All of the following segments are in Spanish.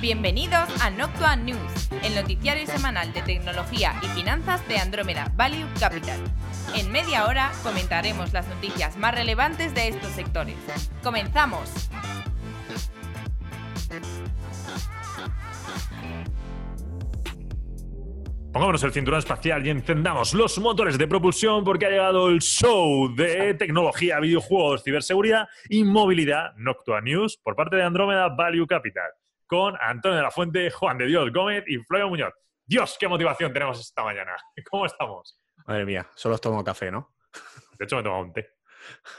Bienvenidos a Noctua News, el noticiario semanal de tecnología y finanzas de Andrómeda Value Capital. En media hora comentaremos las noticias más relevantes de estos sectores. ¡Comenzamos! Pongámonos el cinturón espacial y encendamos los motores de propulsión porque ha llegado el show de tecnología, videojuegos, ciberseguridad y movilidad Noctua News por parte de Andrómeda Value Capital con Antonio de la Fuente, Juan de Dios Gómez y Flavio Muñoz. Dios, qué motivación tenemos esta mañana. ¿Cómo estamos? Madre mía, solo os tomo café, ¿no? De hecho, me he tomado un té.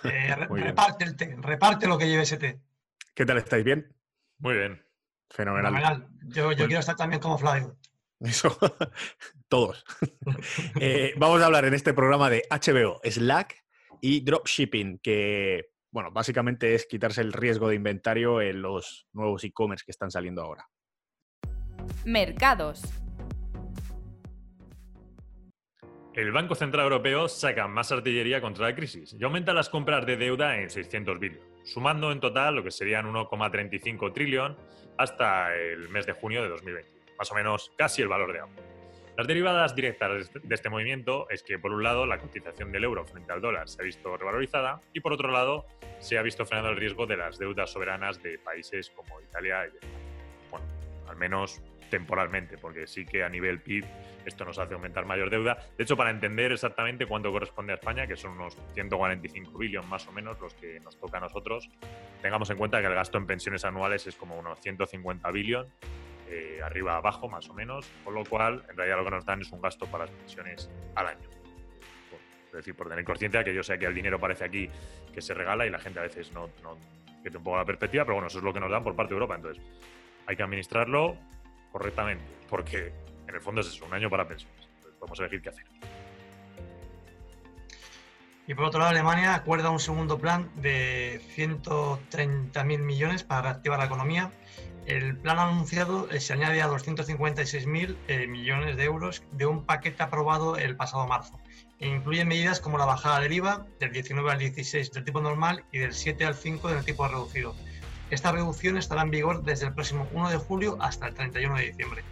Eh, reparte el té, reparte lo que lleve ese té. ¿Qué tal estáis? ¿Bien? Muy bien. Fenomenal. Fenomenal. Yo, yo quiero estar también como Flavio. Eso, todos. Eh, vamos a hablar en este programa de HBO, Slack y dropshipping, que, bueno, básicamente es quitarse el riesgo de inventario en los nuevos e-commerce que están saliendo ahora. Mercados. El Banco Central Europeo saca más artillería contra la crisis y aumenta las compras de deuda en 600 billones, sumando en total lo que serían 1,35 trillón hasta el mes de junio de 2020 más o menos casi el valor de ambos. Las derivadas directas de este movimiento es que, por un lado, la cotización del euro frente al dólar se ha visto revalorizada y, por otro lado, se ha visto frenado el riesgo de las deudas soberanas de países como Italia y España. Bueno, al menos temporalmente, porque sí que a nivel PIB esto nos hace aumentar mayor deuda. De hecho, para entender exactamente cuánto corresponde a España, que son unos 145 billones más o menos los que nos toca a nosotros, tengamos en cuenta que el gasto en pensiones anuales es como unos 150 billones eh, arriba abajo más o menos, con lo cual en realidad lo que nos dan es un gasto para las pensiones al año. es decir, por tener conciencia que yo sé que el dinero parece aquí que se regala y la gente a veces no, no pierde un poco la perspectiva, pero bueno, eso es lo que nos dan por parte de Europa, entonces hay que administrarlo correctamente, porque en el fondo es eso, un año para pensiones. Entonces podemos elegir qué hacer. Y por otro lado, Alemania acuerda un segundo plan de 130.000 millones para reactivar la economía el plan anunciado eh, se añade a 256.000 eh, millones de euros de un paquete aprobado el pasado marzo. E incluye medidas como la bajada del IVA del 19 al 16 del tipo normal y del 7 al 5 del tipo reducido. Esta reducción estará en vigor desde el próximo 1 de julio hasta el 31 de diciembre.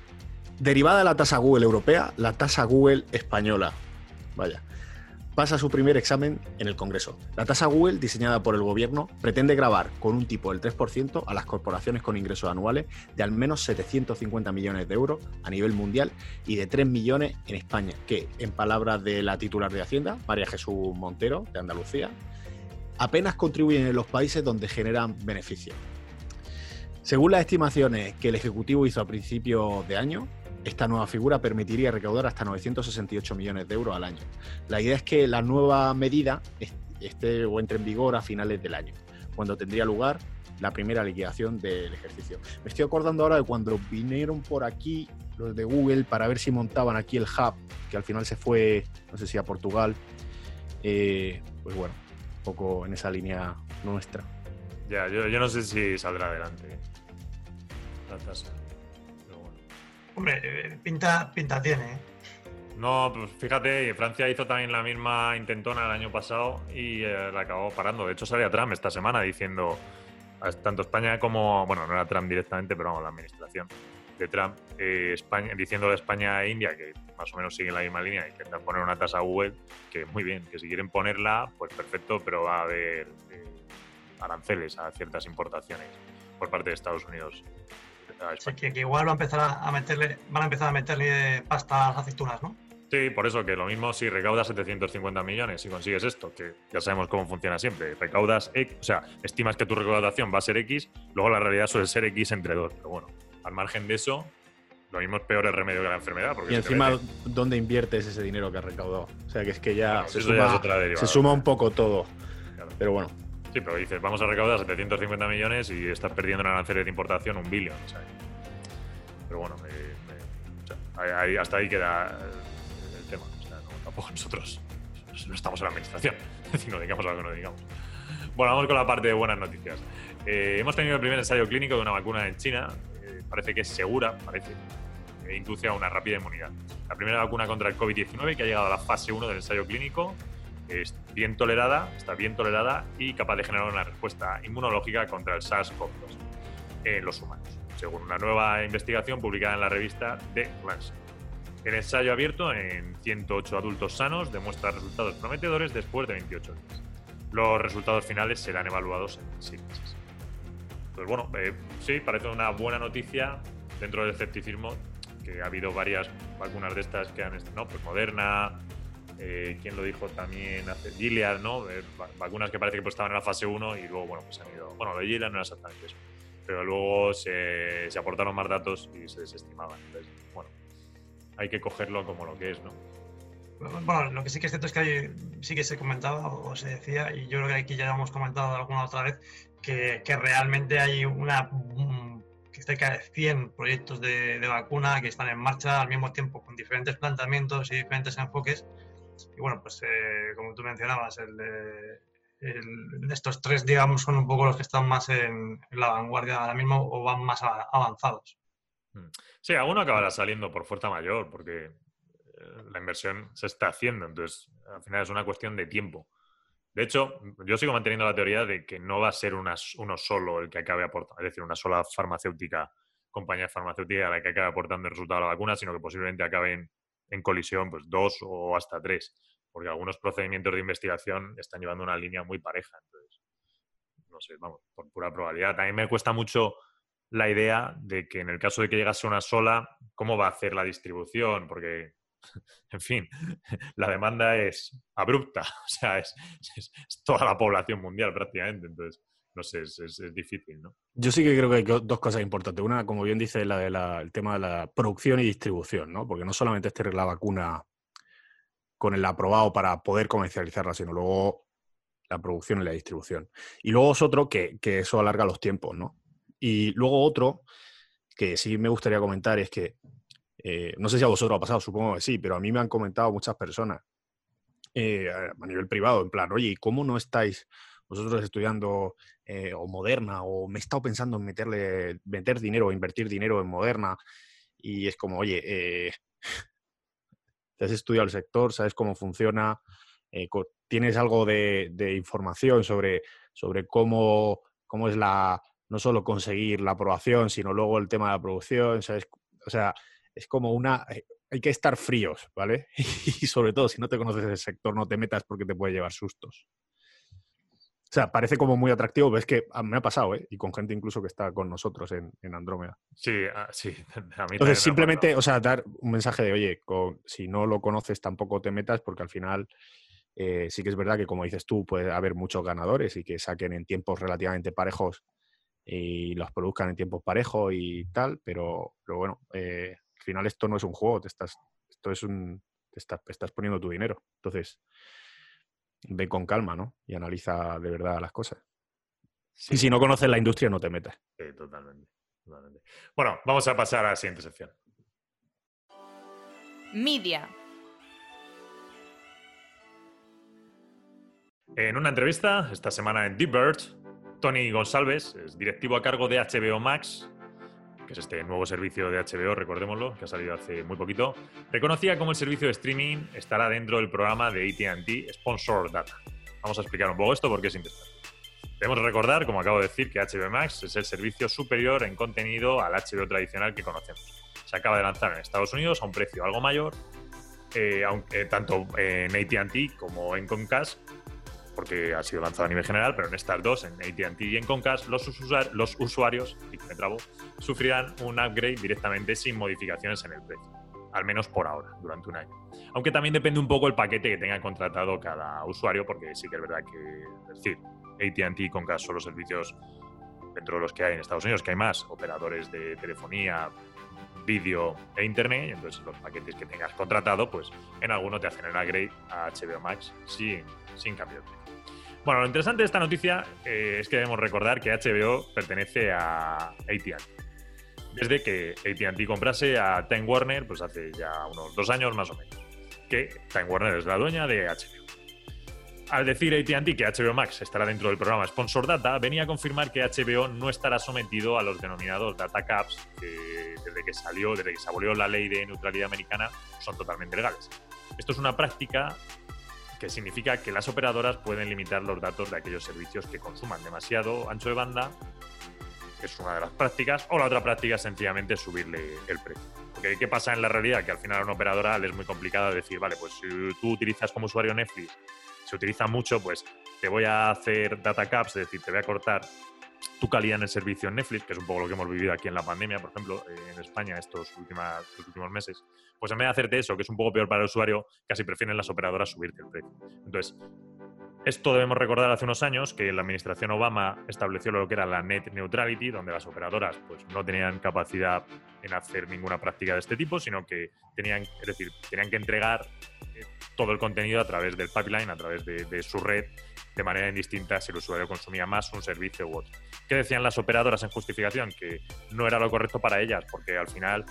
Derivada de la tasa Google europea, la tasa Google española. Vaya pasa su primer examen en el Congreso. La tasa Google, diseñada por el gobierno, pretende grabar con un tipo del 3% a las corporaciones con ingresos anuales de al menos 750 millones de euros a nivel mundial y de 3 millones en España, que, en palabras de la titular de Hacienda, María Jesús Montero, de Andalucía, apenas contribuyen en los países donde generan beneficios. Según las estimaciones que el Ejecutivo hizo a principios de año, esta nueva figura permitiría recaudar hasta 968 millones de euros al año. La idea es que la nueva medida esté o entre en vigor a finales del año, cuando tendría lugar la primera liquidación del ejercicio. Me estoy acordando ahora de cuando vinieron por aquí los de Google para ver si montaban aquí el hub, que al final se fue, no sé si a Portugal. Eh, pues bueno, un poco en esa línea nuestra. Ya, yo, yo no sé si saldrá adelante la tasa. Hombre, eh, pinta, pinta tiene. ¿eh? No, pues fíjate, Francia hizo también la misma intentona el año pasado y eh, la acabó parando. De hecho, salía Trump esta semana diciendo, tanto España como, bueno, no era Trump directamente, pero vamos, la administración de Trump, España, diciendo a España e India, que más o menos siguen la misma línea, intentan poner una tasa Google, que muy bien, que si quieren ponerla, pues perfecto, pero va a haber aranceles a ciertas importaciones por parte de Estados Unidos que, igual va a empezar a, meterle, van a empezar a meterle pasta a las aceitunas, ¿no? Sí, por eso que lo mismo si recaudas 750 millones y consigues esto, que ya sabemos cómo funciona siempre. Recaudas, X, o sea, estimas que tu recaudación va a ser X, luego la realidad suele ser X entre dos. Pero bueno, al margen de eso, lo mismo es peor el remedio que la enfermedad. y encima, ¿dónde inviertes ese dinero que has recaudado? O sea, que es que ya, se, suma, un poco todo. Pero bueno, Sí, pero dices, vamos a recaudar 750 millones y estás perdiendo en aranceles de importación un billón. pero bueno, hasta ahí queda el, tema. O sea, tampoco nosotros no estamos en la administración, si no digamos algo que no digamos. Bueno, vamos con la parte de buenas noticias. Eh, hemos tenido el primer ensayo clínico de una vacuna en China. Eh, parece que es segura, parece. que induce a una rápida inmunidad. La primera vacuna contra el COVID-19 que ha llegado a la fase 1 del ensayo clínico es bien tolerada, está bien tolerada y capaz de generar una respuesta inmunológica contra el SARS-CoV-2 en los humanos. según una nueva investigación publicada en la revista The Lancet. El ensayo abierto en 108 adultos sanos demuestra resultados prometedores después de 28 días. Los resultados finales serán evaluados en 6 meses. Pues bueno, eh, sí, parece una buena noticia dentro del escepticismo que ha habido varias vacunas de estas que han, ¿no? Pues Moderna, eh, ¿quién lo dijo también? Hace Gilead, ¿no? Eh, vacunas que parece que pues, estaban en la fase 1 y luego, bueno, pues han ido. Bueno, lo de Gilead no era exactamente eso. Pero luego se, aportaron más datos y se desestimaban. Entonces, bueno, hay que cogerlo como lo que es, ¿no? Bueno, lo que sí que es cierto es que sí que se comentaba o se decía, y yo creo que aquí ya hemos comentado alguna otra vez, que, que realmente hay una que cerca de 100 proyectos de, de, vacuna que están en marcha al mismo tiempo con diferentes planteamientos y diferentes enfoques. Y bueno, pues eh, como tú mencionabas, el, estos tres, digamos, son un poco los que están más en, la vanguardia ahora mismo o van más avanzados. Mm. Sí, alguno acabará saliendo por fuerza mayor, porque eh, la inversión se está haciendo, entonces al final es una cuestión de tiempo. De hecho, yo sigo manteniendo la teoría de que no va a ser uno solo el que acabe aportando, es decir, una sola farmacéutica, compañía farmacéutica la que acabe aportando el resultado de la vacuna, sino que posiblemente acaben en colisión pues dos o hasta tres, porque algunos procedimientos de investigación están llevando una línea muy pareja. Entonces, no sé, vamos, por pura probabilidad. También me cuesta mucho la idea de que en el caso de que llegase una sola, ¿cómo va a hacer la distribución? Porque, en fin, la demanda es abrupta, o sea, es, toda la población mundial prácticamente, entonces, no sé, es, difícil, ¿no? Yo sí que creo que hay dos cosas importantes. Una, como bien dice, la de el tema de la producción y distribución, ¿no? Porque no solamente es tener la vacuna con el aprobado para poder comercializarla, sino luego la producción y la distribución. Y luego es otro que, que eso alarga los tiempos, ¿no? Y luego otro que sí me gustaría comentar es que, eh, no sé si a vosotros ha pasado, supongo que sí, pero a mí me han comentado muchas personas eh, a nivel privado, en plan, oye, ¿cómo no estáis vosotros estudiando eh, o Moderna o me he estado pensando en meterle, meter dinero o invertir dinero en Moderna? Y es como, oye, te has estudiado el sector, sabes cómo funciona, tienes algo de, de, información sobre, sobre cómo, cómo es la, no solo conseguir la aprobación, sino luego el tema de la producción, ¿sabes? O sea, es como una... Eh, hay que estar fríos, ¿vale? Y sobre todo, si no te conoces el sector, no te metas porque te puede llevar sustos. O sea, parece como muy atractivo, pero es que me ha pasado, ¿eh? Y con gente incluso que está con nosotros en, Andrómeda. Sí, ah, sí. A mí Entonces, simplemente, o sea, dar un mensaje de, oye, si no lo conoces, tampoco te metas, porque al final eh, sí que es verdad que, como dices tú, puede haber muchos ganadores y que saquen en tiempos relativamente parejos y los produzcan en tiempos parejos y tal, pero, pero bueno, eh, al final esto no es un juego, te estás, esto es un, te estás, estás poniendo tu dinero. Entonces, ve con calma, ¿no? Y analiza de verdad las cosas. Y si no conoces la industria, no te metas. Sí, totalmente, totalmente. Bueno, vamos a pasar a la siguiente sección. Media. En una entrevista esta semana en Deep Bird, Tony González, es directivo a cargo de HBO Max, que es este nuevo servicio de HBO, recordémoslo, que ha salido hace muy poquito, reconocía cómo el servicio de streaming estará dentro del programa de ATT Sponsor Data. Vamos a explicar un poco esto porque es interesante. Debemos recordar, como acabo de decir, que HBO Max es el servicio superior en contenido al HBO tradicional que conocemos. Se acaba de lanzar en Estados Unidos a un precio algo mayor, eh, aunque, tanto en ATT como en Comcast, porque ha sido lanzado a nivel general, pero en estas dos, en ATT y en Concast, los, usuarios, y me trabo, sufrirán un upgrade directamente sin modificaciones en el precio, al menos por ahora, durante un año. Aunque también depende un poco el paquete que tenga contratado cada usuario, porque sí que es verdad que, es decir, ATT y Concast son los servicios dentro de los que hay en Estados Unidos, que hay más operadores de telefonía, vídeo e internet, y entonces los paquetes que tengas contratado, pues en alguno te hacen el upgrade a HBO Max sin, sin cambio de precio. Bueno, lo interesante de esta noticia eh, es que debemos recordar que HBO pertenece a AT&T. Desde que AT&T comprase a Time Warner, pues hace ya unos dos años más o menos, que Time Warner es la dueña de HBO. Al decir AT&T que HBO Max estará dentro del programa Sponsor Data, venía a confirmar que HBO no estará sometido a los denominados data caps que desde que salió, desde que se abolió la ley de neutralidad americana, son totalmente legales. Esto es una práctica que significa que las operadoras pueden limitar los datos de aquellos servicios que consuman demasiado ancho de banda que es una de las prácticas, o la otra práctica es sencillamente subirle el precio. Porque ¿qué pasa en la realidad? Que al final a una operadora le es muy complicado decir, vale, pues si tú utilizas como usuario Netflix, se utiliza mucho, pues te voy a hacer data caps, es decir, te voy a cortar tu calidad en el servicio en Netflix, que es un poco lo que hemos vivido aquí en la pandemia, por ejemplo, eh, en España estos, estos últimos meses, pues en vez de hacerte eso, que es un poco peor para el usuario, casi prefieren las operadoras subirte el precio. Entonces, esto debemos recordar hace unos años que la administración Obama estableció lo que era la net neutrality, donde las operadoras pues, no tenían capacidad en hacer ninguna práctica de este tipo, sino que tenían, es decir, tenían que entregar eh, todo el contenido a través del pipeline, a través de, su red, de manera indistinta si el usuario consumía más un servicio u otro. ¿Qué decían las operadoras en justificación? Que no era lo correcto para ellas, porque al final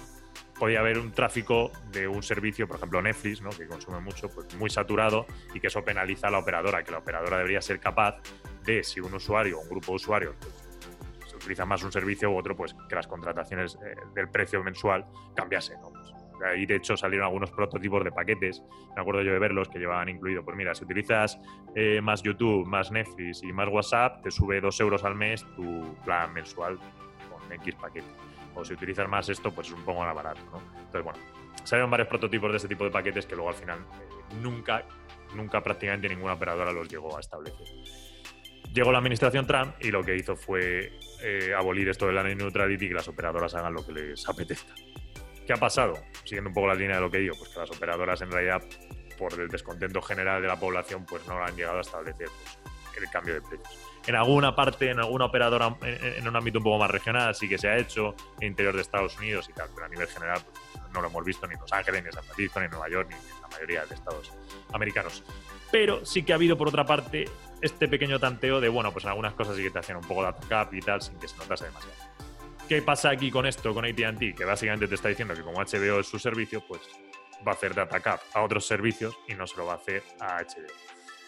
podía haber un tráfico de un servicio, por ejemplo Netflix, ¿no? que consume mucho, pues muy saturado y que eso penaliza a la operadora, que la operadora debería ser capaz de, si un usuario un grupo de usuarios pues, se utiliza más un servicio u otro, pues que las contrataciones eh, del precio mensual cambiasen. ¿no? Pues, ahí de hecho salieron algunos prototipos de paquetes, me acuerdo yo de verlos, que llevaban incluido, pues mira, si utilizas eh, más YouTube, más Netflix y más WhatsApp, te sube dos euros al mes tu plan mensual con X paquete o si utilizas más esto, pues es un poco más barato, ¿no? Entonces, bueno, salieron varios prototipos de este tipo de paquetes que luego al final eh, nunca, nunca prácticamente ninguna operadora los llegó a establecer. Llegó la administración Trump y lo que hizo fue eh, abolir esto de la neutrality y que las operadoras hagan lo que les apetezca. ¿Qué ha pasado? Siguiendo un poco la línea de lo que digo, pues que las operadoras en realidad, por el descontento general de la población, pues no han llegado a establecer pues, el cambio de precios. En alguna parte, en alguna operadora, en, un ámbito un poco más regional, sí que se ha hecho, en interior de Estados Unidos y tal, pero a nivel general pues, no lo hemos visto ni en Los Ángeles, ni en San Francisco, ni en Nueva York, ni en la mayoría de estados americanos. Pero sí que ha habido, por otra parte, este pequeño tanteo de, bueno, pues en algunas cosas sí que te hacen un poco de cap y tal, sin que se notase demasiado. ¿Qué pasa aquí con esto, con ATT? Que básicamente te está diciendo que como HBO es su servicio, pues va a hacer data cap a otros servicios y no se lo va a hacer a HBO.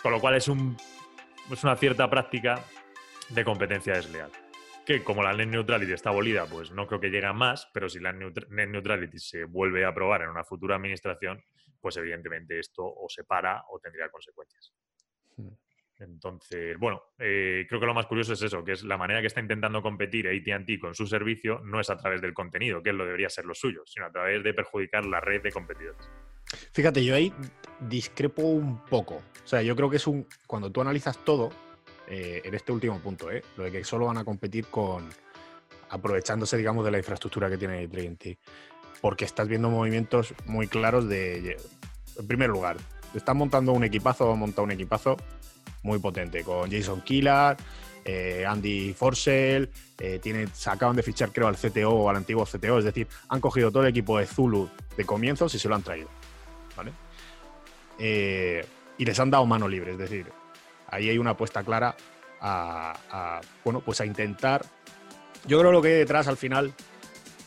Con lo cual es un es una cierta práctica de competencia desleal. Que como la net neutrality está abolida, pues no creo que llegue a más, pero si la net neutrality se vuelve a aprobar en una futura administración, pues evidentemente esto o se para o tendría consecuencias. Hmm. Entonces, bueno, eh, creo que lo más curioso es eso, que es la manera que está intentando competir ATT con su servicio no es a través del contenido, que lo debería ser lo suyo, sino a través de perjudicar la red de competidores. Fíjate, yo ahí discrepo un poco. O sea, yo creo que es un. Cuando tú analizas todo, eh, en este último punto, ¿eh? lo de que solo van a competir con. aprovechándose, digamos, de la infraestructura que tiene ATT. Porque estás viendo movimientos muy claros de. En primer lugar, están montando un equipazo, han montado un equipazo muy potente, con Jason Killar, eh, Andy Forsell, eh, tiene, se acaban de fichar creo al CTO o al antiguo CTO, es decir, han cogido todo el equipo de Zulu de comienzos y se lo han traído. ¿vale? Eh, y les han dado mano libre, es decir, ahí hay una apuesta clara a, bueno, pues a intentar. Yo creo lo que hay detrás al final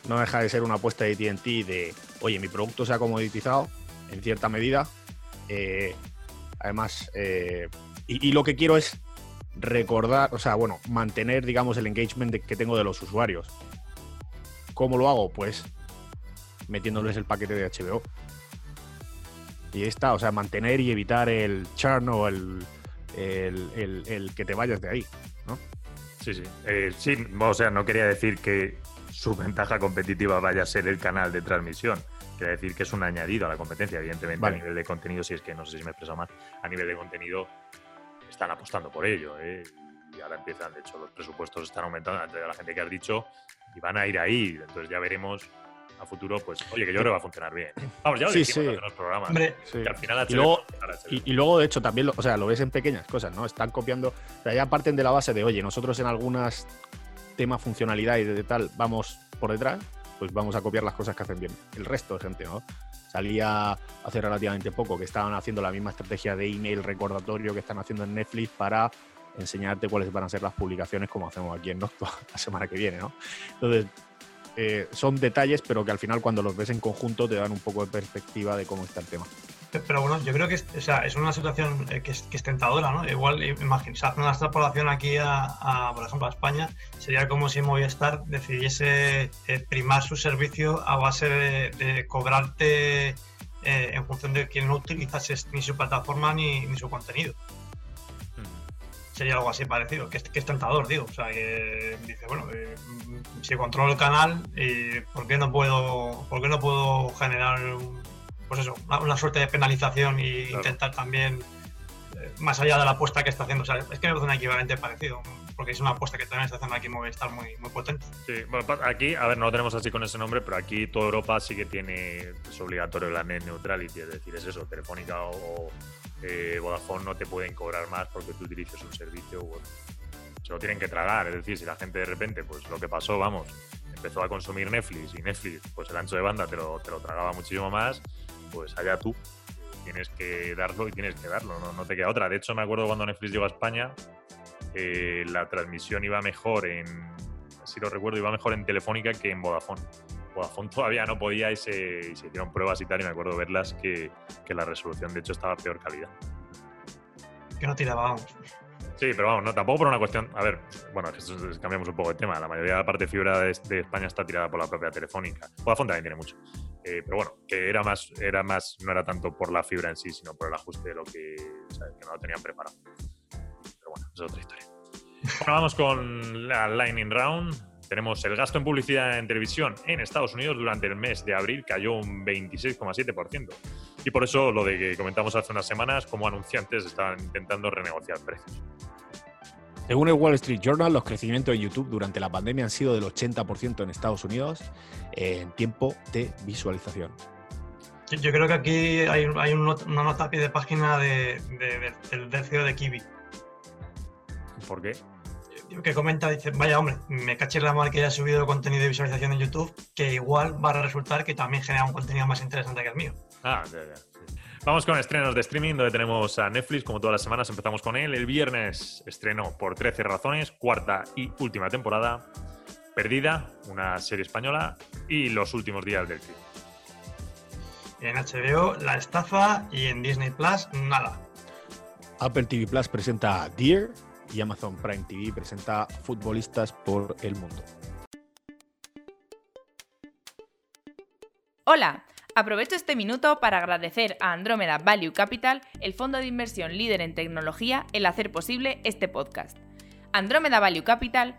no deja de ser una apuesta de TNT de, oye, mi producto se ha comoditizado en cierta medida. Eh, además, y, lo que quiero es recordar, o sea, bueno, mantener, digamos, el engagement que tengo de los usuarios. ¿Cómo lo hago? Pues metiéndoles el paquete de HBO. Y está, o sea, mantener y evitar el churn o el, el, que te vayas de ahí, ¿no? Sí, sí. Eh, sí, o sea, no quería decir que su ventaja competitiva vaya a ser el canal de transmisión. Quería decir que es un añadido a la competencia, evidentemente, a nivel de contenido, si es que no sé si me he expresado mal, a nivel de contenido están apostando por ello. ¿eh? Y ahora empiezan, de hecho, los presupuestos están aumentando ante la gente que has dicho y van a ir ahí. Entonces ya veremos a futuro, pues, oye, que yo creo que va a funcionar bien. Vamos, ya lo sí, sí. en los programas. Que al final y, luego, y, luego, de hecho, también lo, o sea, lo ves en pequeñas cosas, ¿no? Están copiando, o sea, ya parten de la base de, oye, nosotros en algunas temas funcionalidad y de tal vamos por detrás, pues vamos a copiar las cosas que hacen bien. El resto de gente, ¿no? Salía hace relativamente poco que estaban haciendo la misma estrategia de email recordatorio que están haciendo en Netflix para enseñarte cuáles van a ser las publicaciones como hacemos aquí en Noctua la semana que viene, ¿no? Entonces, eh, son detalles, pero que al final cuando los ves en conjunto te dan un poco de perspectiva de cómo está el tema. Pero bueno, yo creo que es, es una situación eh, que es, tentadora, ¿no? Igual, imagínate, hacer una extrapolación aquí a, por ejemplo, a España, sería como si Movistar decidiese eh, primar su servicio a base de, cobrarte en función de que no utilizase ni su plataforma ni su contenido sería algo así parecido, que es, que es tentador, digo. O sea, que dice, bueno, eh, si controlo el canal, eh, ¿por, qué no puedo, ¿por qué no puedo generar pues eso, una, suerte de penalización e intentar también, eh, más allá de la apuesta que está haciendo? O sea, es que me parece un equivalente parecido, porque es una apuesta que también está haciendo aquí Movistar muy, muy potente. Sí, bueno, aquí, a ver, no lo tenemos así con ese nombre, pero aquí toda Europa sí que tiene, es obligatorio la net neutrality, es decir, es eso, Telefónica o eh, Vodafone no te pueden cobrar más porque tú utilices un servicio u Se lo tienen que tragar, es decir, si la gente de repente, pues lo que pasó, vamos, empezó a consumir Netflix y Netflix, pues el ancho de banda te lo, te lo tragaba muchísimo más, pues allá tú tienes que darlo y tienes que darlo, no, no te queda otra. De hecho, me acuerdo cuando Netflix llegó a España, eh, la transmisión iba mejor en, si lo recuerdo, iba mejor en Telefónica que en Vodafone. Vodafone todavía no podía y se, hicieron pruebas y tal, y me acuerdo verlas que, la resolución de hecho estaba a peor calidad. Que no tirábamos. Sí, pero vamos, no, tampoco por una cuestión. A ver, bueno, cambiamos un poco de tema. La mayoría de la parte fibra de, España está tirada por la propia telefónica. Vodafone también tiene mucho. Eh, pero bueno, que era más, era más, no era tanto por la fibra en sí, sino por el ajuste de lo que, que no lo tenían preparado. Pero bueno, es otra historia. Bueno, vamos con la Lightning Round. Tenemos el gasto en publicidad en televisión en Estados Unidos durante el mes de abril cayó un 26,7%. Y por eso lo de que comentamos hace unas semanas, como anunciantes estaban intentando renegociar precios. Según el Wall Street Journal, los crecimientos de YouTube durante la pandemia han sido del 80% en Estados Unidos en tiempo de visualización. Yo creo que aquí hay, una nota a pie de página de, del CEO de Kiwi. ¿Por qué? Que comenta, dice, vaya hombre, me caché la mal que haya subido contenido de visualización en YouTube, que igual va a resultar que también genera un contenido más interesante que el mío. Ah, ya, ya. Vamos con estrenos de streaming, donde tenemos a Netflix, como todas las semanas empezamos con él. El viernes estrenó por 13 razones, cuarta y última temporada. Perdida, una serie española, y Los últimos días del crimen. En HBO, La estafa, y en Disney Plus, nada. Apple TV Plus presenta Dear, y Amazon Prime TV presenta Futbolistas por el Mundo. Hola, aprovecho este minuto para agradecer a Andromeda Value Capital, el fondo de inversión líder en tecnología, el hacer posible este podcast. Andromeda Value Capital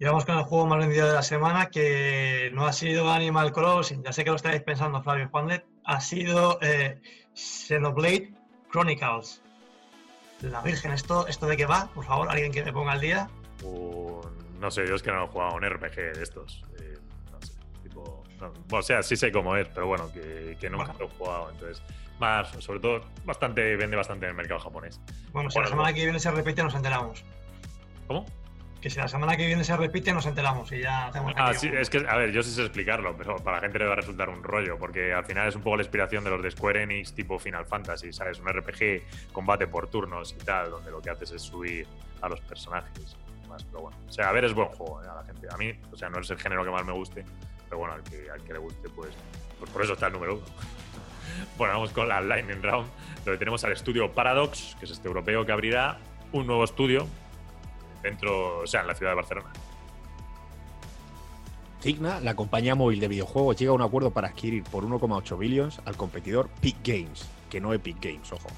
Y vamos con el juego más vendido de la semana, que no ha sido Animal Crossing, ya sé que lo estáis pensando, Flavio Juanlet, ha sido eh, Xenoblade Chronicles. La Virgen, ¿esto, ¿esto de qué va? Por favor, alguien que me ponga al día. no sé, yo es que no he jugado un RPG de estos. Eh, no sé, tipo. o sea, sí sé cómo es, pero bueno, que, que nunca lo he jugado. Entonces, más, sobre todo, bastante vende bastante en el mercado japonés. Bueno, si la semana que viene se repite, nos enteramos. ¿Cómo? Que si la semana que viene se repite nos enteramos y ya hacemos Ah, sí, es que, a ver, yo sí sé explicarlo, pero para la gente le va a resultar un rollo, porque al final es un poco la inspiración de los de Square Enix tipo Final Fantasy, ¿sabes? Un RPG, combate por turnos y tal, donde lo que haces es subir a los personajes. Más, pero bueno, o sea, a ver, es buen juego ¿eh? a la gente. A mí, o sea, no es el género que más me guste, pero bueno, al que, al que le guste, pues, pues por eso está el número uno. bueno, vamos con la Lightning Round, donde tenemos al estudio Paradox, que es este europeo que abrirá un nuevo estudio dentro, o sea, en la ciudad de Barcelona. Cigna, la compañía móvil de videojuegos, llega a un acuerdo para adquirir por 1,8 billones al competidor Peak Games, que no Epic Games, ojo.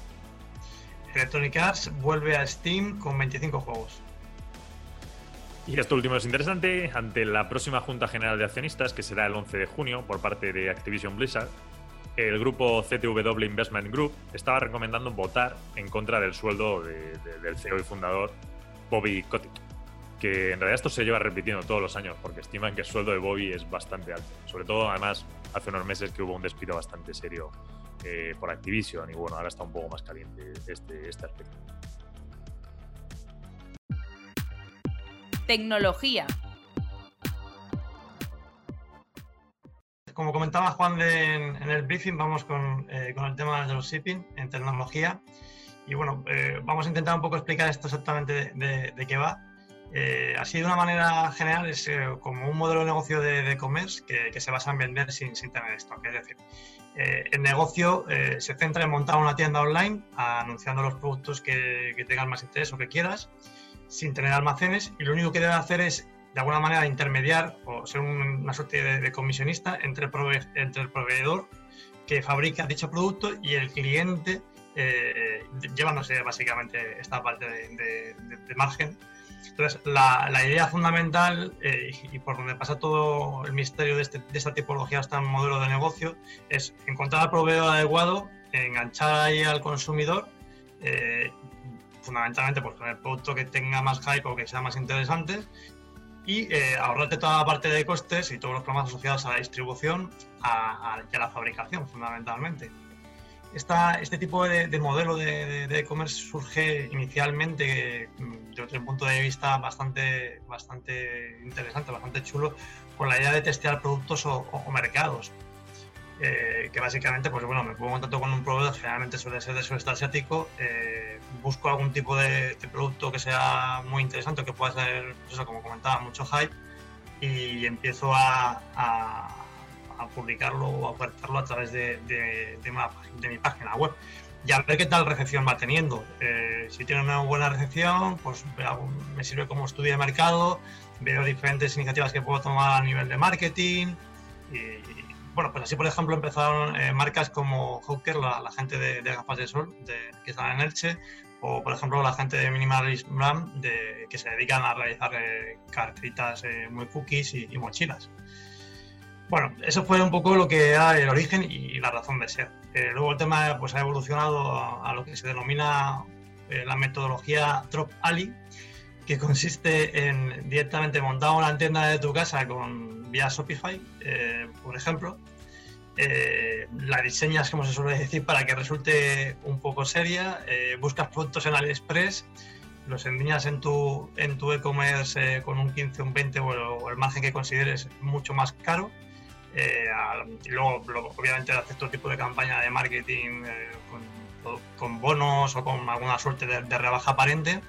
Electronic Arts vuelve a Steam con 25 juegos. Y esto último es interesante, ante la próxima Junta General de Accionistas, que será el 11 de junio por parte de Activision Blizzard, el grupo CTW Investment Group estaba recomendando votar en contra del sueldo del CEO y fundador Bobby Kotick. Que en realidad esto se lleva repitiendo todos los años porque estiman que el sueldo de Bobby es bastante alto. Sobre todo, además, hace unos meses que hubo un despido bastante serio eh, por Activision y bueno, ahora está un poco más caliente este, este aspecto. Tecnología. Como comentaba Juan en, el briefing, vamos con, eh, con el tema de los shipping en tecnología. Y bueno, eh, vamos a intentar un poco explicar esto exactamente de, qué va. Eh, así de una manera general es eh, como un modelo de negocio de e-commerce que, se basa en vender sin, sin tener stock. Es decir, el negocio se centra en montar una tienda online anunciando los productos que, que tengan más interés o que quieras sin tener almacenes y lo único que debe hacer es de alguna manera intermediar o ser una suerte de, comisionista entre el proveedor que fabrica dicho producto y el cliente eh, llevándose básicamente esta parte de, margen. Entonces, la, idea fundamental eh, y por donde pasa todo el misterio de, este, esta tipología, este modelo de negocio, es encontrar al proveedor adecuado, enganchar ahí al consumidor, eh, fundamentalmente pues, con el producto que tenga más hype o que sea más interesante y ahorrarte toda la parte de costes y todos los problemas asociados a la distribución a, y a la fabricación, fundamentalmente este tipo de, modelo de e-commerce surge inicialmente mm, desde un punto de vista bastante, bastante interesante, bastante chulo, con la idea de testear productos o, mercados. Eh, que básicamente, pues bueno, me pongo en contacto con un proveedor, generalmente suele ser de sudeste asiático, eh, busco algún tipo de, producto que sea muy interesante, que pueda ser, pues eso, como comentaba, mucho hype, y empiezo a a publicarlo o a ofertarlo a través de, de, de, mi página web y a ver qué tal recepción va teniendo. Eh, si tiene una buena recepción, pues me sirve como estudio de mercado, veo diferentes iniciativas que puedo tomar a nivel de marketing. Y, bueno, pues así por ejemplo empezaron eh, marcas como Hawker, la, gente de, gafas de sol, que están en Elche, o por ejemplo la gente de Minimalism Brand, de, que se dedican a realizar eh, cartitas muy cookies y mochilas. Bueno, eso fue un poco lo que era el origen y la razón de ser. Eh, luego el tema pues, ha evolucionado a, lo que se denomina eh, la metodología Drop Ali, que consiste en directamente montar una tienda de tu casa con vía Shopify, eh, por ejemplo. la diseñas, como se suele decir, para que resulte un poco seria. buscas productos en AliExpress, los enviñas en tu en tu e-commerce con un 15, un 20 o el margen que consideres mucho más caro eh, y luego, obviamente, hacer todo tipo de campaña de marketing eh, con, bonos o con alguna suerte de, rebaja aparente.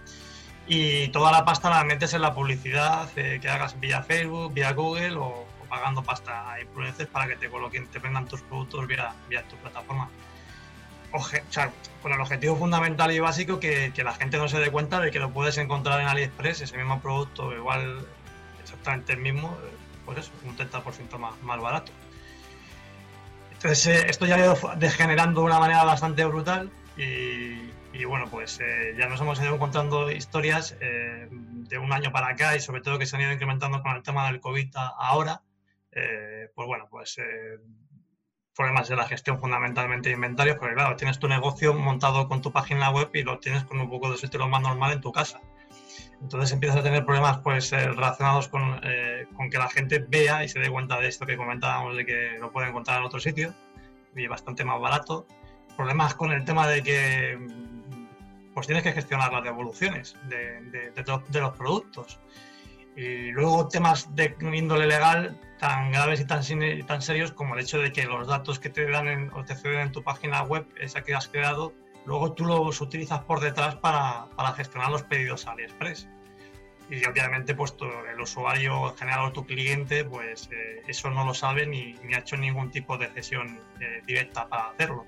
Y toda la pasta la metes en la publicidad eh, que hagas vía Facebook, vía Google o, pagando pasta a influencers para que te coloquen, te vendan tus productos vía, vía tu plataforma. con el objetivo fundamental y básico que, que, la gente no se dé cuenta de que lo puedes encontrar en AliExpress, ese mismo producto, igual exactamente el mismo, pues eso, un 30% más, más barato. Entonces, eh, esto ya ha ido degenerando de una manera bastante brutal y, bueno, pues eh, ya nos hemos ido encontrando historias eh, de un año para acá y sobre todo que se han ido incrementando con el tema del COVID ahora. pues bueno, pues problemas de la gestión fundamentalmente de inventarios, porque claro, tienes tu negocio montado con tu página web y lo tienes con un poco de estilo más normal en tu casa. Entonces empiezas a tener problemas pues eh, relacionados eh, con, que la gente vea y se dé cuenta de esto que comentábamos, de que lo puede encontrar en otro sitio y bastante más barato. Problemas con el tema de que pues tienes que gestionar las devoluciones de, los productos. Y luego temas de índole legal tan graves y tan, tan serios como el hecho de que los datos que te dan o te ceden en tu página web, esa que has creado, luego tú los utilizas por detrás para, para gestionar los pedidos a AliExpress. Y obviamente pues el usuario general o tu cliente pues eh, eso no lo sabe ni, ni, ha hecho ningún tipo de cesión eh, directa para hacerlo.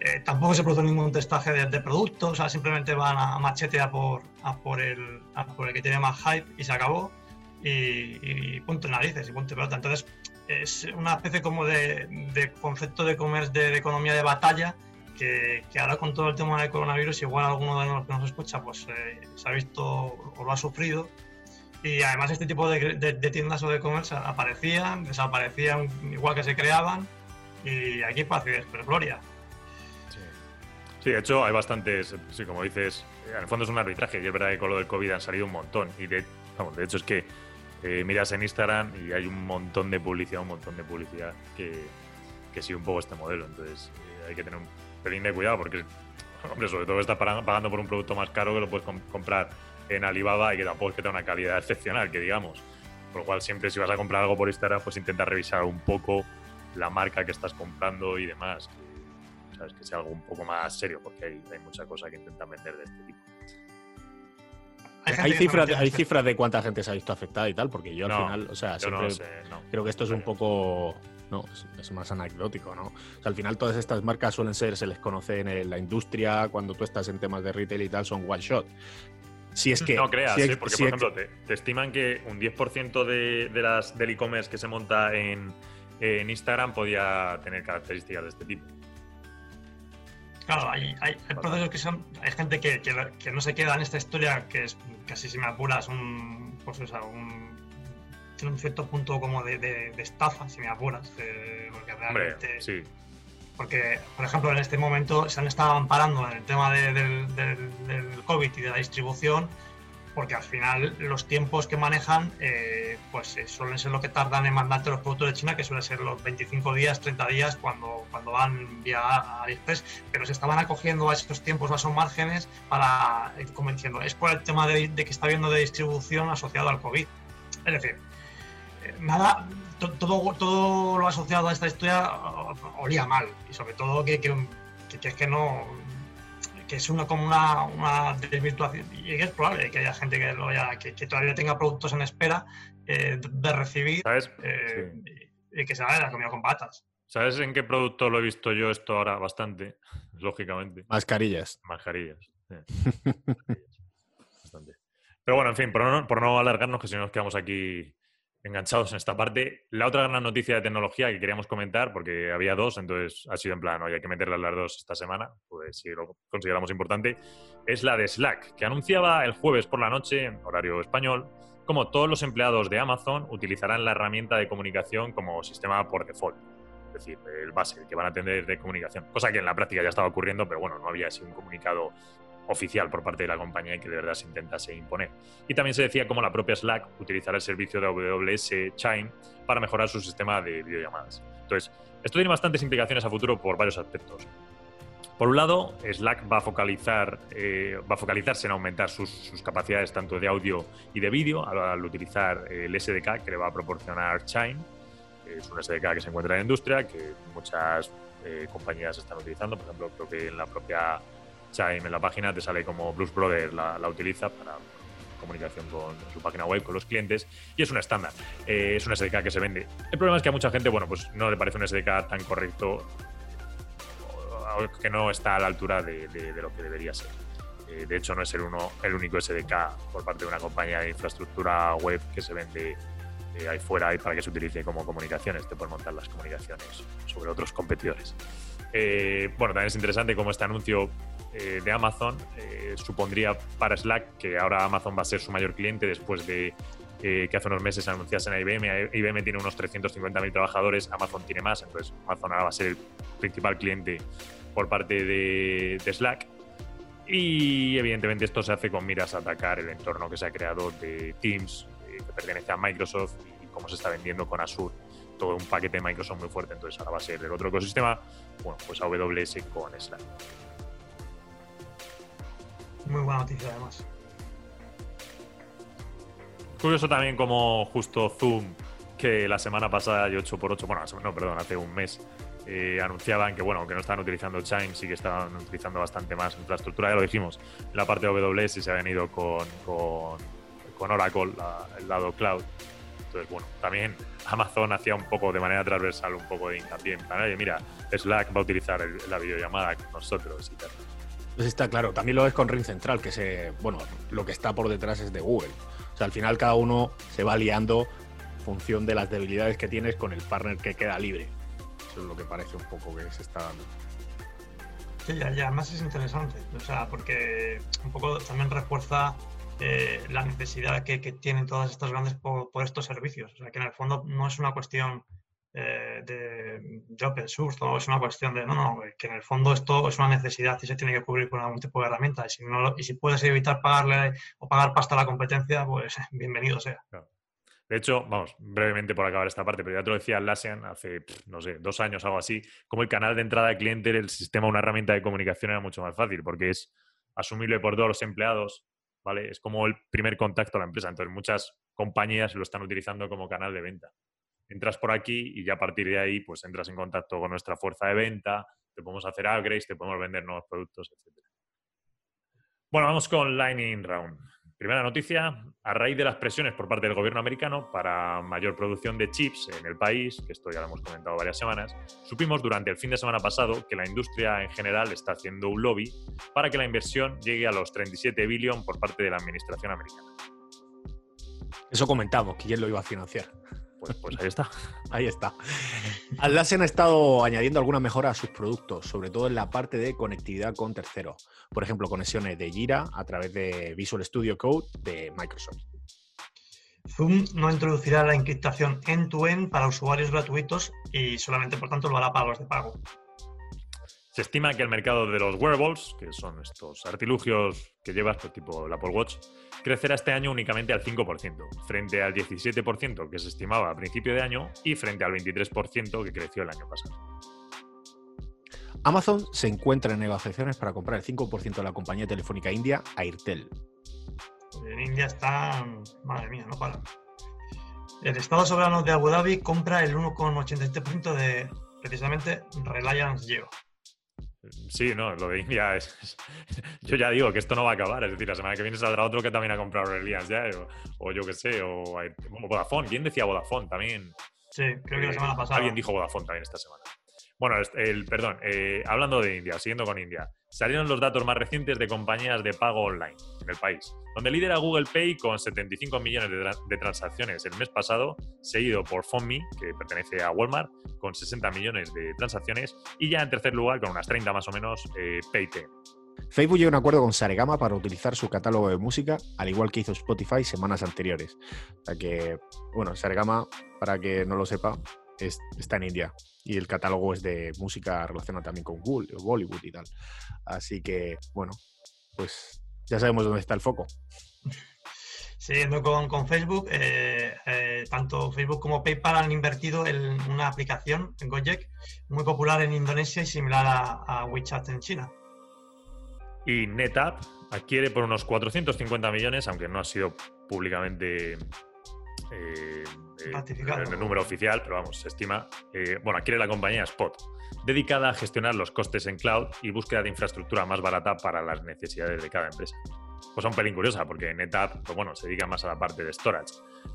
Eh, tampoco se produce ningún testaje de, productos, o sea, simplemente van a machetear por, a por, el, por el que tiene más hype y se acabó. Y, punto en narices y punto pelota. Entonces es una especie como de, de concepto de comercio de, de economía de batalla que, ahora con todo el tema del coronavirus, igual alguno de los que nos escucha, pues eh, se ha visto o lo ha sufrido. Y además este tipo de, tiendas o de comercio aparecían, desaparecían igual que se creaban y aquí paz y gloria. Sí. de hecho hay bastantes, sí, como dices, en el fondo es un arbitraje y es verdad que con lo del COVID han salido un montón y de, de hecho es que eh, miras en Instagram y hay un montón de publicidad, un montón de publicidad que, que sigue un poco este modelo, entonces eh, hay que tener un pelín de cuidado porque, hombre, sobre todo estás pagando por un producto más caro que lo puedes comprar en Alibaba y que tampoco es que tenga una calidad excepcional, que digamos. Por lo cual, siempre si vas a comprar algo por Instagram, pues intenta revisar un poco la marca que estás comprando y demás. ¿sabes? Que sea algo un poco más serio, porque hay, hay mucha cosa que intentan vender de este tipo. Hay, cifras, hay cifras de cuánta gente se ha visto afectada y tal, porque yo al final, o sea, siempre creo que esto es un poco no, es, más anecdótico, ¿no? O sea, al final todas estas marcas suelen ser, se les conoce en la industria, cuando tú estás en temas de retail y tal, son one shot. Si es que. No creas, ¿eh? porque por ejemplo, te, estiman que un 10% de, de las, del e-commerce que se monta en, en Instagram podía tener características de este tipo. Claro, hay, hay, procesos que son. Hay gente que, que, no se queda en esta historia, que es casi si me apuras, un. Pues, o un tiene un cierto punto como de, de, estafa, si me apuras. porque realmente. sí. Porque, por ejemplo, en este momento se han estado amparando en el tema del, del, del COVID y de la distribución porque al final los tiempos que manejan eh, pues eh, suelen ser lo que tardan en mandarte los productos de China, que suelen ser los 25 días, 30 días cuando, cuando van vía AliExpress, pero se estaban acogiendo a esos tiempos, a esos márgenes, para, eh, como diciendo, es por el tema de, que está habiendo de distribución asociado al COVID. Es decir, nada, todo, todo lo asociado a esta historia olía mal, y sobre todo que, que, que es que no que es una como una, una, desvirtuación y es probable que haya gente que, lo haya, que, todavía tenga productos en espera eh, de recibir eh, y, que se la comida con patas. ¿Sabes en qué producto lo he visto yo esto ahora bastante? Lógicamente. Mascarillas. Mascarillas. bastante. Pero bueno, en fin, por no, por no alargarnos, que si no nos quedamos aquí enganchados en esta parte. La otra gran noticia de tecnología que queríamos comentar, porque había dos, entonces ha sido en plan, oye, hay que meterlas las dos esta semana, pues si lo consideramos importante, es la de Slack, que anunciaba el jueves por la noche, en horario español, como todos los empleados de Amazon utilizarán la herramienta de comunicación como sistema por default. Es decir, el base, que van a tener de comunicación. Cosa que en la práctica ya estaba ocurriendo, pero bueno, no había sido un comunicado oficial por parte de la compañía y que de verdad se intentase imponer. Y también se decía cómo la propia Slack utilizará el servicio de AWS Chime para mejorar su sistema de videollamadas. Entonces, esto tiene bastantes implicaciones a futuro por varios aspectos. Por un lado, Slack va a, focalizar, eh, va a focalizarse en aumentar sus, capacidades tanto de audio y de vídeo al, utilizar el SDK que le va a proporcionar Chime. Es un SDK que se encuentra en la industria, que muchas eh, compañías están utilizando. Por ejemplo, creo que en la propia Chime en la página te sale como Blues Brothers la, utiliza para comunicación con su página web, con los clientes, y es un estándar. Eh, es un SDK que se vende. El problema es que a mucha gente, bueno, pues no le parece un SDK tan correcto, que no está a la altura de, lo que debería ser. Eh, de hecho, no es el, uno, el único SDK por parte de una compañía de infraestructura web que se vende eh, ahí fuera y para que se utilice como comunicaciones. Te pueden montar las comunicaciones sobre otros competidores. bueno, también es interesante cómo este anuncio eh, de Amazon eh, supondría para Slack que ahora Amazon va a ser su mayor cliente después de que hace unos meses anunciasen a IBM. IBM tiene unos 350.000 trabajadores, Amazon tiene más, entonces Amazon ahora va a ser el principal cliente por parte de, Slack. Y evidentemente esto se hace con miras a atacar el entorno que se ha creado de Teams, eh, que pertenece a Microsoft y cómo se está vendiendo con Azure. Todo un paquete de Microsoft muy fuerte, entonces ahora va a ser el otro ecosistema, bueno, pues AWS con Slack. Muy buena noticia, además. Curioso también como justo Zoom, que la semana pasada y 8x8, bueno, no, perdón, hace un mes, eh, anunciaban que, bueno, que no estaban utilizando Chime, sí que estaban utilizando bastante más infraestructura, ya lo dijimos, la parte de AWS se habían ido con, con, Oracle, el lado cloud. Entonces, bueno, también Amazon hacía un poco de manera transversal, un poco de hincapié en plan, mira, Slack va a utilizar la videollamada con nosotros y tal. Pues está claro, también lo ves con Ring Central, que se, bueno, lo que está por detrás es de Google. O sea, al final cada uno se va liando en función de las debilidades que tienes con el partner que queda libre. Eso es lo que parece un poco que se está dando. Sí, y además es interesante, o sea, porque un poco también refuerza eh, la necesidad que, tienen todas estas grandes por, estos servicios. O sea, que en el fondo no es una cuestión eh, de, open source, no es una cuestión de, no, no, que en el fondo esto es una necesidad y se tiene que cubrir con algún tipo de herramienta. Y si, no, y si puedes evitar pagarle o pagar pasta a la competencia, pues bienvenido sea. De hecho, vamos, brevemente por acabar esta parte, pero ya te lo decía Lassian hace, no sé, dos años, algo así, como el canal de entrada de cliente del sistema, una herramienta de comunicación era mucho más fácil, porque es asumible por todos los empleados, ¿vale? Es como el primer contacto a la empresa. Entonces, muchas compañías lo están utilizando como canal de venta entras por aquí y ya a partir de ahí pues entras en contacto con nuestra fuerza de venta, te podemos hacer upgrades, te podemos vender nuevos productos, etc. Bueno, vamos con Lightning Round. Primera noticia, a raíz de las presiones por parte del gobierno americano para mayor producción de chips en el país, que esto ya lo hemos comentado varias semanas, supimos durante el fin de semana pasado que la industria en general está haciendo un lobby para que la inversión llegue a los 37 billones por parte de la administración americana. Eso comentamos, que quién lo iba a financiar. Pues, pues ahí está. Ahí está. Atlassian ha estado añadiendo alguna mejora a sus productos, sobre todo en la parte de conectividad con terceros. Por ejemplo, conexiones de Jira a través de Visual Studio Code de Microsoft. Zoom no introducirá la encriptación end-to-end para usuarios gratuitos y solamente, por tanto, lo hará para los de pago. Se estima que el mercado de los wearables, que son estos artilugios que llevas, pues tipo el Apple Watch, crecerá este año únicamente al 5%, frente al 17% que se estimaba a principio de año y frente al 23% que creció el año pasado. Amazon se encuentra en negociaciones para comprar el 5% de la compañía telefónica india Airtel. En India está, madre mía, no para. El Estado soberano de Abu Dhabi compra el 1,87% de precisamente Reliance Jio. Sí, no, lo de India es, Yo ya digo que esto no va a acabar. Es decir, la semana que viene saldrá otro que también ha comprado Reliance ya, o, yo qué sé, o, Vodafone. ¿Quién decía Vodafone también? Sí, creo que la semana pasada. Alguien dijo Vodafone también esta semana. Bueno, el, perdón, eh, hablando de India, siguiendo con India, salieron los datos más recientes de compañías de pago online en el país, donde lidera Google Pay con 75 millones de, transacciones el mes pasado, seguido por PhoneMe, que pertenece a Walmart, con 60 millones de transacciones, y ya en tercer lugar, con unas 30 más o menos, eh. Facebook llega a un acuerdo con Saregama para utilizar su catálogo de música, al igual que hizo Spotify semanas anteriores. O sea que, bueno, Saregama, para que no lo sepa, está en India y el catálogo es de música relacionada también con Bollywood y tal. Así que, bueno, pues ya sabemos dónde está el foco. Siguiendo con, Facebook, eh, eh, tanto Facebook como PayPal han invertido en una aplicación, en Gojek, muy popular en Indonesia y similar a, WeChat en China. Y NetApp adquiere por unos 450 millones, aunque no ha sido públicamente eh, en el número oficial, pero vamos, se estima. Eh, bueno, adquiere la compañía Spot, dedicada a gestionar los costes en cloud y búsqueda de infraestructura más barata para las necesidades de cada empresa. Pues un pelín curiosa, porque NetApp, pues bueno, se dedica más a la parte de storage.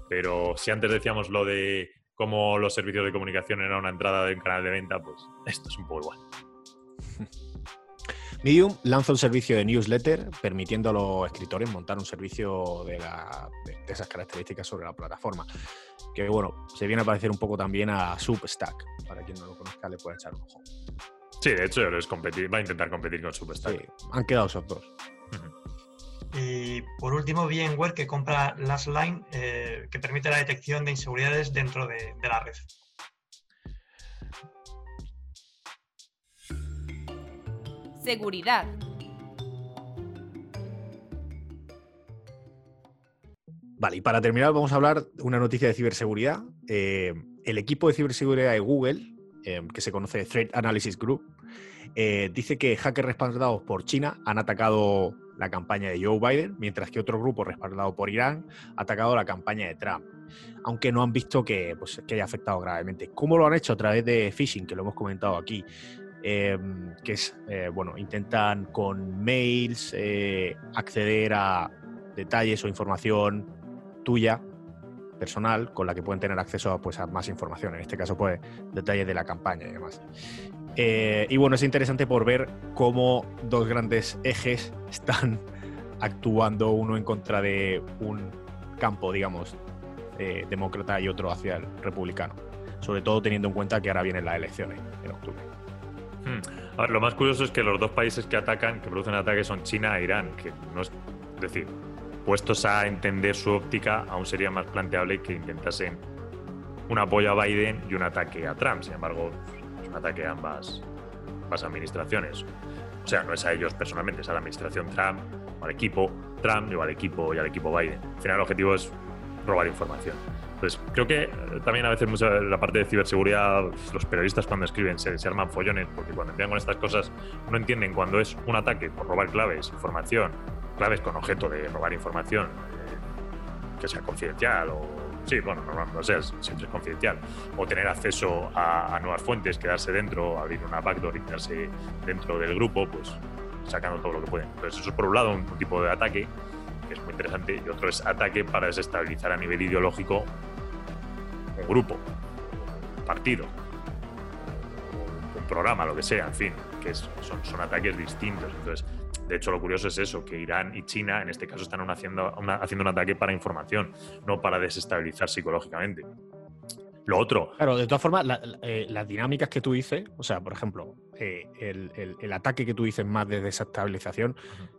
Pero si antes decíamos lo de cómo los servicios de comunicación eran una entrada de un canal de venta, pues esto es un poco igual. Medium lanza un servicio de newsletter permitiendo a los escritores montar un servicio de, esas características sobre la plataforma. Que bueno, se viene a parecer un poco también a Substack. Para quien no lo conozca, le puede echar un ojo. Sí, de hecho, va a intentar competir con Substack. Sí, han quedado esos dos. Y por último, VMware que compra Lastline, eh, que permite la detección de inseguridades dentro de la red. Seguridad. Vale, y para terminar vamos a hablar de una noticia de ciberseguridad. Eh, el equipo de ciberseguridad de Google, eh, que se conoce Threat Analysis Group, eh, dice que hackers respaldados por China han atacado la campaña de Joe Biden, mientras que otro grupo respaldado por Irán ha atacado la campaña de Trump, aunque no han visto que, pues, que haya afectado gravemente. ¿Cómo lo han hecho? A través de phishing, que lo hemos comentado aquí. Em, que es, eh, bueno, intentan con mails eh, acceder a detalles o información tuya, personal, con la que pueden tener acceso pues, a más información, en este caso, pues, detalles de la campaña y demás. Eh, y bueno, es interesante por ver cómo dos grandes ejes están actuando uno en contra de un campo, digamos, demócrata y otro hacia el republicano. Sobre todo teniendo en cuenta que ahora vienen las elecciones en octubre. Hmm. lo más curioso es que los dos países que atacan, que producen ataques, son China e Irán, que no es, decir, puestos a entender su óptica, aún sería más planteable que intentasen un apoyo a Biden y un ataque a Trump. Sin embargo, es un ataque a ambas, ambas administraciones. O sea, no es a ellos personalmente, es a la administración Trump, o al equipo Trump, o al equipo y al equipo Biden. Al final, el objetivo es robar información. Entonces, creo que eh, también a veces mucha, la parte de ciberseguridad, los periodistas cuando escriben se, arman follones, porque cuando empiezan con estas cosas no entienden cuando es un ataque por robar claves, información, claves con objeto de robar información, eh, que sea confidencial o Sí, bueno, no, no sé, siempre es confidencial. O tener acceso a, nuevas fuentes, quedarse dentro, abrir una backdoor y quedarse dentro del grupo, pues sacando todo lo que pueden. Entonces, eso es por un lado un, tipo de ataque que es muy interesante y otro es ataque para desestabilizar a nivel ideológico un grupo, un partido, un programa, lo que sea, en fin, que son, son ataques distintos. Entonces, de hecho, lo curioso es eso, que Irán y China en este caso están haciendo, haciendo un ataque para información, no para desestabilizar psicológicamente. Lo otro. Claro, de todas formas, eh, las dinámicas que tú dices, o sea, por ejemplo, eh, el, ataque que tú dices más de desestabilización,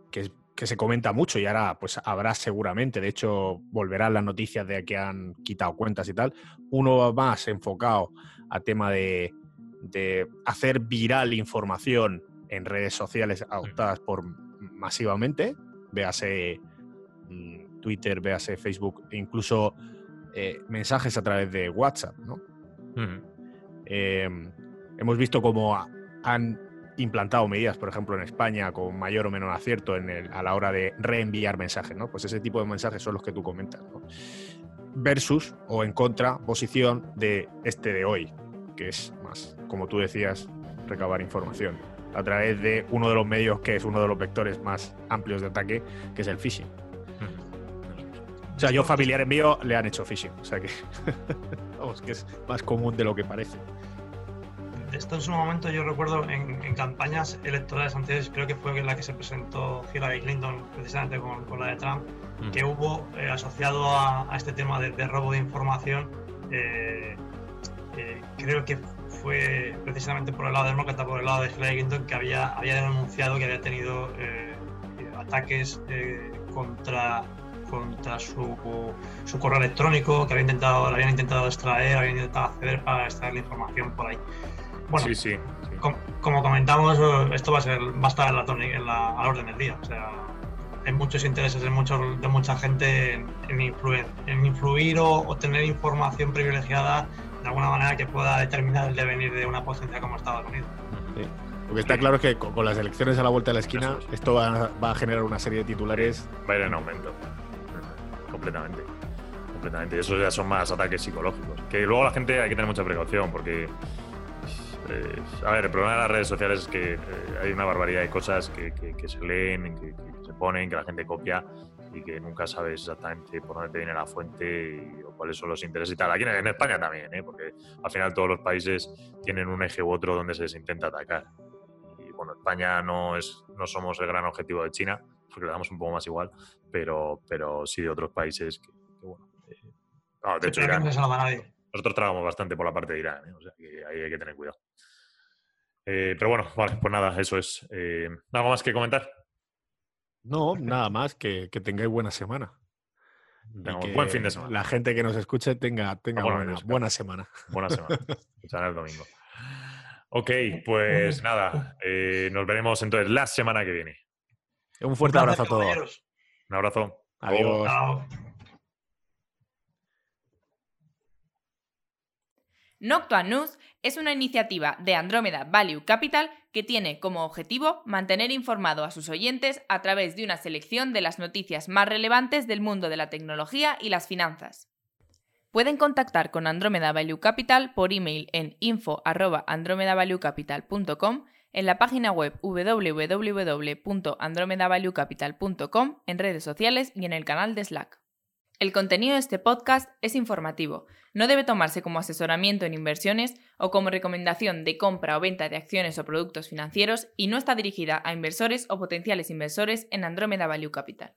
que, que, se comenta mucho y ahora pues habrá seguramente, de hecho, volverán las noticias de que han quitado cuentas y tal, uno más enfocado a tema de, de hacer viral información en redes sociales adoptadas por masivamente, véase mm, Twitter, véase Facebook, e incluso eh, mensajes a través de WhatsApp, ¿no? Em, hemos visto cómo han implantado medidas, por ejemplo, en España con mayor o menor acierto en el, a la hora de reenviar mensajes, ¿no? Pues ese tipo de mensajes son los que tú comentas, ¿no? Versus o en contra posición de este de hoy, que es más, como tú decías, recabar información a través de uno de los medios que es uno de los vectores más amplios de ataque, que es el phishing. O sea, yo familiares míos le han hecho phishing. O sea que, vamos, que es más común de lo que parece. Esto en su momento yo recuerdo en, campañas electorales anteriores, creo que fue la que se presentó Hillary Clinton precisamente con, la de Trump, que hubo eh, asociado a, este tema de, robo de información, eh, eh, creo que fue precisamente por el lado demócrata, por el lado de Hillary Clinton, que había, había denunciado que había tenido ataques contra, contra su, su, correo electrónico, que había intentado, habían intentado extraer, habían intentado acceder para extraer la información por ahí. Bueno, sí, sí, como comentamos, esto va a, ser, va a estar en la, en la, a la orden del día. O sea, hay muchos intereses de, muchos, de mucha gente en, influir, en influir o, o, tener información privilegiada de alguna manera que pueda determinar el devenir de una potencia como Estados Unidos. Lo que está claro es que con, las elecciones a la vuelta de la esquina, esto va, a generar una serie de titulares. Va a ir en aumento. Completamente. Completamente. Y esos ya son más ataques psicológicos. Que luego la gente hay que tener mucha precaución porque. Eh, a ver, el problema de las redes sociales es que eh, hay una barbaridad de cosas que, se leen, que, se ponen, que la gente copia y que nunca sabes exactamente por dónde te viene la fuente o cuáles son los intereses y tal. Aquí en, España también, ¿eh? porque al final todos los países tienen un eje u otro donde se les intenta atacar. Y bueno, España no, es, no somos el gran objetivo de China, porque le damos un poco más igual, pero, pero sí de otros países que, bueno. Eh, de hecho, nosotros trabajamos bastante por la parte de Irán, ¿eh? o sea que ahí hay que tener cuidado. Eh, pero bueno, vale, pues nada, eso es. ¿Algo más que comentar? No, nada más, que, tengáis buena semana. buen fin de semana. La gente que nos escuche tenga, tenga buena, buena, semana. Buena semana. el domingo. Ok, pues nada, eh, nos veremos entonces la semana que viene. Un fuerte abrazo a todos. Un abrazo. Adiós. Noctua News es una iniciativa de Andrómeda Value Capital que tiene como objetivo mantener informado a sus oyentes a través de una selección de las noticias más relevantes del mundo de la tecnología y las finanzas. Pueden contactar con Andrómeda Value Capital por email en info@andromedavaluecapital.com, en la página web www.andromedavaluecapital.com, en redes sociales y en el canal de Slack. El contenido de este podcast es informativo, no debe tomarse como asesoramiento en inversiones o como recomendación de compra o venta de acciones o productos financieros y no está dirigida a inversores o potenciales inversores en Andromeda Value Capital.